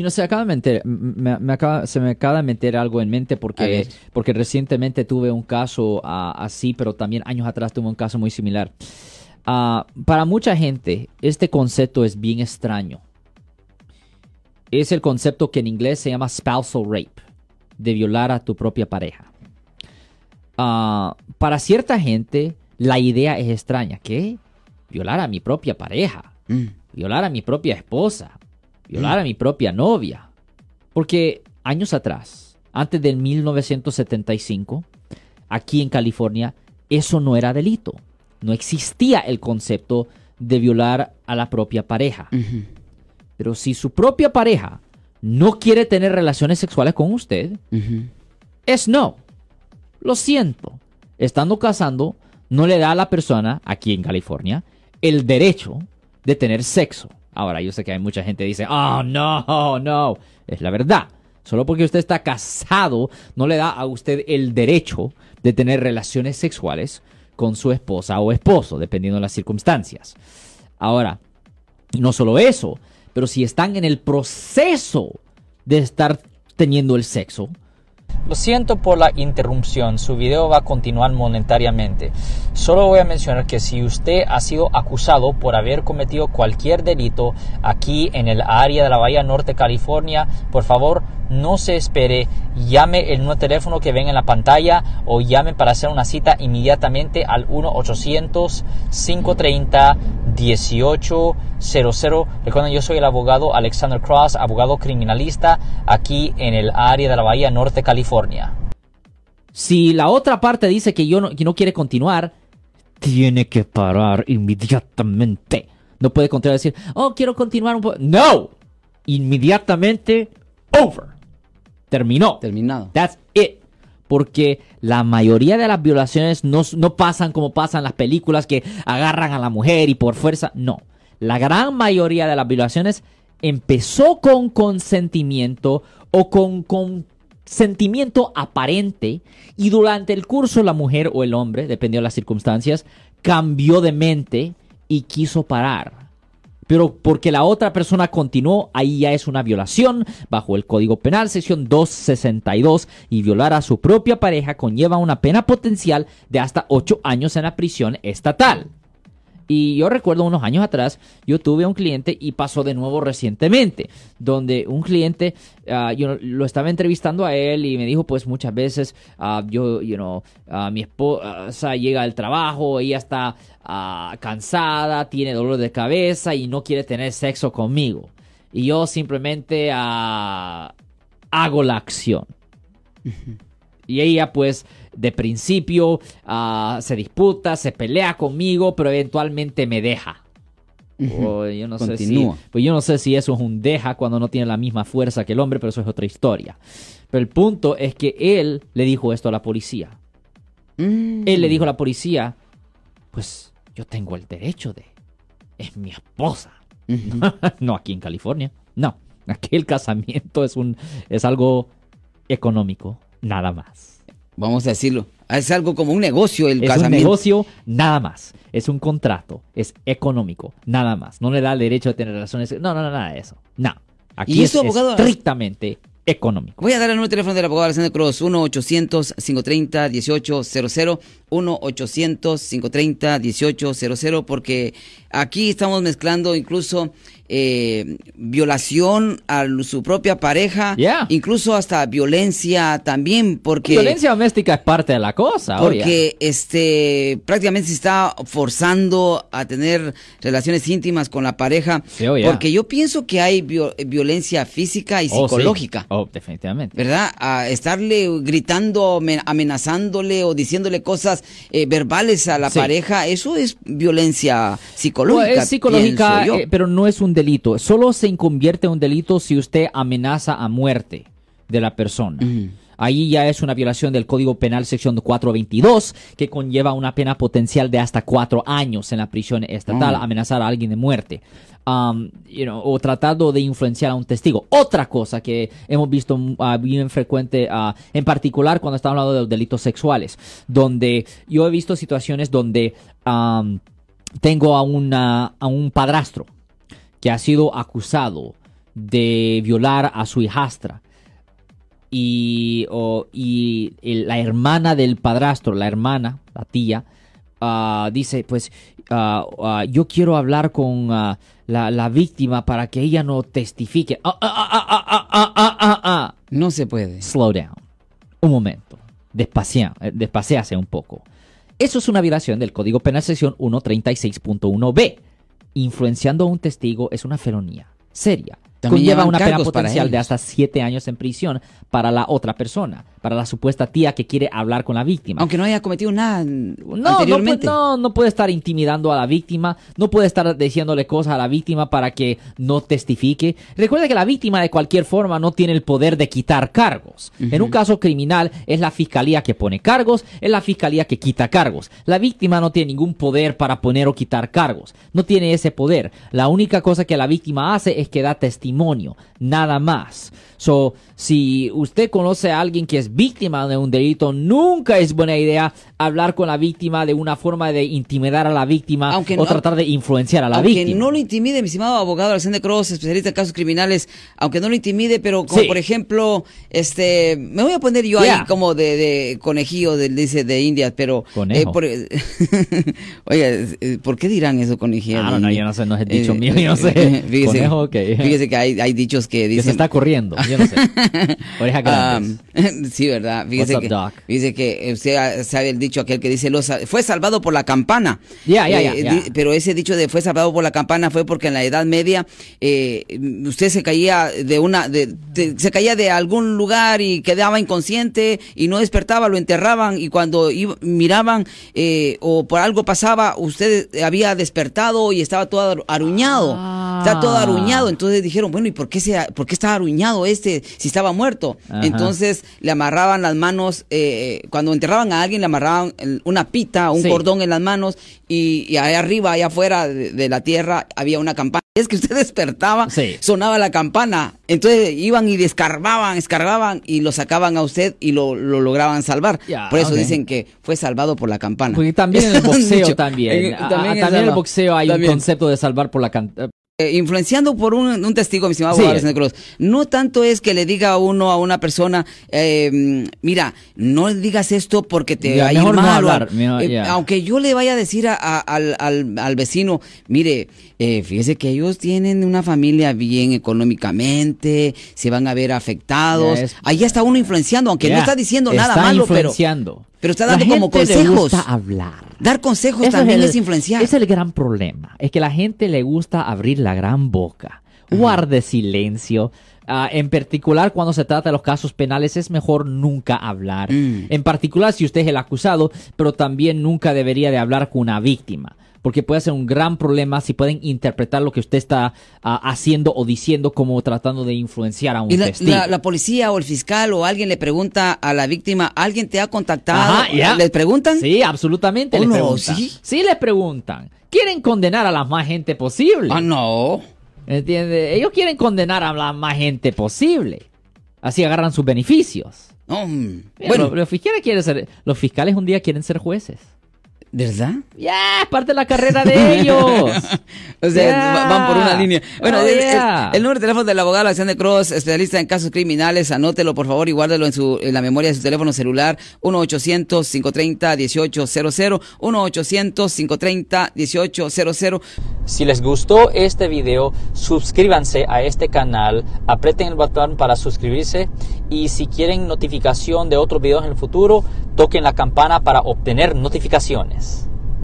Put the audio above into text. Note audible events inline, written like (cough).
Y no se acaba de meter, me, me acaba, se me acaba de meter algo en mente porque, porque recientemente tuve un caso así, pero también años atrás tuve un caso muy similar. Ah, para mucha gente, este concepto es bien extraño. Es el concepto que en inglés se llama spousal rape, de violar a tu propia pareja. Ah, para cierta gente, la idea es extraña. ¿Qué? Violar a mi propia pareja Mm. violar a mi propia esposa, violar a mi propia novia. Porque años atrás, antes del 1975, aquí en California, eso no era delito. No existía el concepto de violar a la propia pareja. Pero si su propia pareja no quiere tener relaciones sexuales con usted, es no. Lo siento. Estando casando, no le da a la persona, aquí en California, el derecho de tener sexo. Ahora, yo sé que hay mucha gente que dice, oh, no, no. Es la verdad. Solo porque usted está casado, no le da a usted el derecho de tener relaciones sexuales con su esposa o esposo, dependiendo de las circunstancias. Ahora, no solo eso, pero si están en el proceso de estar teniendo el sexo, Lo siento por la interrupción, su video va a continuar monetariamente. Solo voy a mencionar que si usted ha sido acusado por haber cometido cualquier delito aquí en el área de la Bahía Norte, California, por favor no se espere, llame el nuevo teléfono que ven en la pantalla o llame para hacer una cita inmediatamente al 1-800-530-1800. Recuerden, yo soy el abogado Alexander Cross, abogado criminalista aquí en el área de la Bahía Norte, California. Si la otra parte dice que, yo no, no quiere continuar, tiene que parar inmediatamente. No puede continuar y decir, oh, quiero continuar un poco. No, inmediatamente, over. Terminó. Terminado. That's it. Porque la mayoría de las violaciones no, no pasan como pasan las películas que agarran a la mujer y por fuerza. No. La gran mayoría de las violaciones empezó con consentimiento o con consentimiento aparente y durante el curso la mujer o el hombre, dependiendo de las circunstancias, cambió de mente y quiso parar. Pero porque la otra persona continuó, ahí ya es una violación bajo el Código Penal, sección 262, y violar a su propia pareja conlleva una pena potencial de hasta 8 años en la prisión estatal. Y yo recuerdo unos años atrás, yo tuve un cliente y pasó de nuevo recientemente, donde un cliente, ah, yo lo estaba entrevistando a él y me dijo, pues muchas veces, ah, yo, you know, ah, mi esposa llega al trabajo, ella está cansada, tiene dolor de cabeza y no quiere tener sexo conmigo. Y yo simplemente hago la acción. Y ella pues de principio ah, se disputa, se pelea conmigo, pero eventualmente me deja. O yo no sé si, pues yo no sé si eso es un deja cuando no tiene la misma fuerza que el hombre, pero eso es otra historia. Pero el punto es que él le dijo esto a la policía. Mm. Él le dijo a la policía, pues yo tengo el derecho de... Es mi esposa. (laughs) no aquí en California. No, aquí el casamiento es, un, es algo económico, nada más. Vamos a decirlo. Es algo como un negocio el Es un casamiento. negocio, nada más. Es un contrato, es económico, nada más. No le da el derecho de tener relaciones. No, no, no, nada de eso. No. Aquí ¿Y es abogado? estrictamente económico. Voy a dar el número de teléfono del abogado Alexander Cross, 1-800-530-1800, 1-800-530-1800, porque aquí estamos mezclando incluso eh, violación a su propia pareja, Yeah. incluso hasta violencia también, porque... Violencia doméstica es parte de la cosa. Porque este prácticamente se está forzando a tener relaciones íntimas con la pareja. Sí, oh, yeah. Porque yo pienso que hay vio- violencia física y Oh, sí. psicológica. Oh, definitivamente. ¿Verdad? A estarle gritando, ame- amenazándole o diciéndole cosas eh, verbales a la Sí. pareja, eso es violencia psicológica. Es psicológica, eh, pero no es un delito. Solo se convierte en un delito si usted amenaza a muerte de la persona. Ahí ya es una violación del Código Penal sección 422 que conlleva una pena potencial de hasta cuatro años en la prisión estatal, Mm. amenazar a alguien de muerte. Um, you know, o tratando de influenciar a un testigo. Otra cosa que hemos visto ah, bien frecuente, ah, en particular cuando estamos hablando de los delitos sexuales, donde yo he visto situaciones donde um, tengo a, una, a un padrastro que ha sido acusado de violar a su hijastra. Y, la hermana del padrastro, la hermana, la tía, uh, dice, pues uh, uh, yo quiero hablar con la, víctima para que ella no testifique. No se puede. Slow down. Un momento. Despacea, eh, despacease un poco. Eso es una violación del Código Penal Sección 136.1b Influenciando a un testigo es una felonía seria. También Conlleva una pena potencial de hasta siete años en prisión para la otra persona, para la supuesta tía que quiere hablar con la víctima. Aunque no haya cometido nada No, no, anteriormente. pu- no, no puede estar intimidando a la víctima, no puede estar diciéndole cosas a la víctima para que no testifique. Recuerda que la víctima de cualquier forma no tiene el poder de quitar cargos. En un caso criminal es la fiscalía que pone cargos, es la fiscalía que quita cargos. La víctima no tiene ningún poder para poner o quitar cargos, no tiene ese poder. La única cosa que la víctima hace es que da testimonio, nada más. So, si usted conoce a alguien que es víctima de un delito, nunca es buena idea hablar con la víctima de una forma de intimidar a la víctima Aunque o no- tratar de influenciar a la aunque víctima. no lo intimide, mi estimado abogado Alexander Cross, especialista en casos criminales, aunque no lo intimide, pero como Sí. por ejemplo, este, me voy a poner yo Yeah. ahí como de, de conejillo, de, dice de India, pero... Conejo. por- (laughs) Oye, eh, ¿por qué dirán eso conejillo? Ah, no, no, yo no sé, no es el dicho Eh, mío, yo no sé. (laughs) Fíjese, Conejo, ok. fíjese que hay, hay dichos que que dicen... se está corriendo, yo no sé. (laughs) Grandes. Ah, sí, ¿verdad? Fíjese What's up, que, Doc? fíjese que usted sabe el dicho aquel que dice, "Lo sa- fue salvado por la campana. Ya, ya, Eh, ya, di- Pero ese dicho de fue salvado por la campana fue porque en la Edad Media eh, usted se caía de una, de, de- se caía de algún lugar y quedaba inconsciente y no despertaba, lo enterraban y cuando iba- miraban eh, o por algo pasaba, usted había despertado y estaba todo aru- aruñado. Ah. Está todo aruñado. Entonces dijeron, bueno, ¿y por qué, se, por qué estaba aruñado este si estaba muerto? Ajá. Entonces le amarraban las manos, eh, cuando enterraban a alguien le amarraban una pita, un Sí. cordón en las manos y, y allá arriba, allá afuera de, de la tierra había una campana. (laughs) Es que usted despertaba, Sí. sonaba la campana. Entonces iban y descargaban, escarbaban y lo sacaban a usted y lo, lo lograban salvar. Por eso dicen que fue salvado por la campana. Porque también en el (laughs) boxeo también. En- Ah, también ah, es también en el boxeo hay También. un concepto de salvar por la eh, Eh, influenciando por un, un testigo, mi estimado Sí. abogado Cruz. No tanto es que le diga a uno a una persona, eh, mira, no digas esto porque te Ya, va a ir no hablar, mejor- eh. Aunque yo le vaya a decir a- a- al, al- al vecino, mire, eh, fíjese que ellos tienen una familia bien económicamente, se van a ver afectados. Es- Ahí está uno influenciando, aunque no está diciendo nada malo, pero influenciando. Pero está La dando como gente le consejos. gusta hablar. dar consejos Eso también el- es, influenciar. Es el gran problema. Es que la gente le gusta abrir la gran boca. Guarde silencio. Ah, en particular, cuando se trata de los casos penales, es mejor nunca hablar. Mm. En particular, si usted es el acusado, pero también nunca debería de hablar con una víctima. Porque puede ser un gran problema si pueden interpretar lo que usted está ah, haciendo o diciendo como tratando de influenciar a un Y la, testigo. la- la policía o el fiscal o alguien le pregunta a la víctima, ¿alguien te ha contactado? Ajá. ¿Les preguntan? Sí, absolutamente. Oh, les no, preguntan. ¿sí? Sí, les preguntan. Quieren condenar a la más gente posible. Ah, no. ¿Entiende? Ellos quieren condenar a la más gente posible. Así agarran sus beneficios. Mira, bueno, los, los fiscales quieren ser, los fiscales un día quieren ser jueces. ¿Verdad? Ya, parte de la carrera de ellos. (laughs) O sea, Yeah. van por una línea. Bueno, Oh, el, el- número de teléfono del abogado Alexander Cross, especialista en casos criminales, anótelo por favor y guárdelo en, su, en la memoria de su teléfono celular, 1-800-530-1800, 1-800-530-1800. Si les gustó este video, suscríbanse a este canal, aprieten el botón para suscribirse y si quieren notificación de otros videos en el futuro, toquen la campana para obtener notificaciones bendiciones.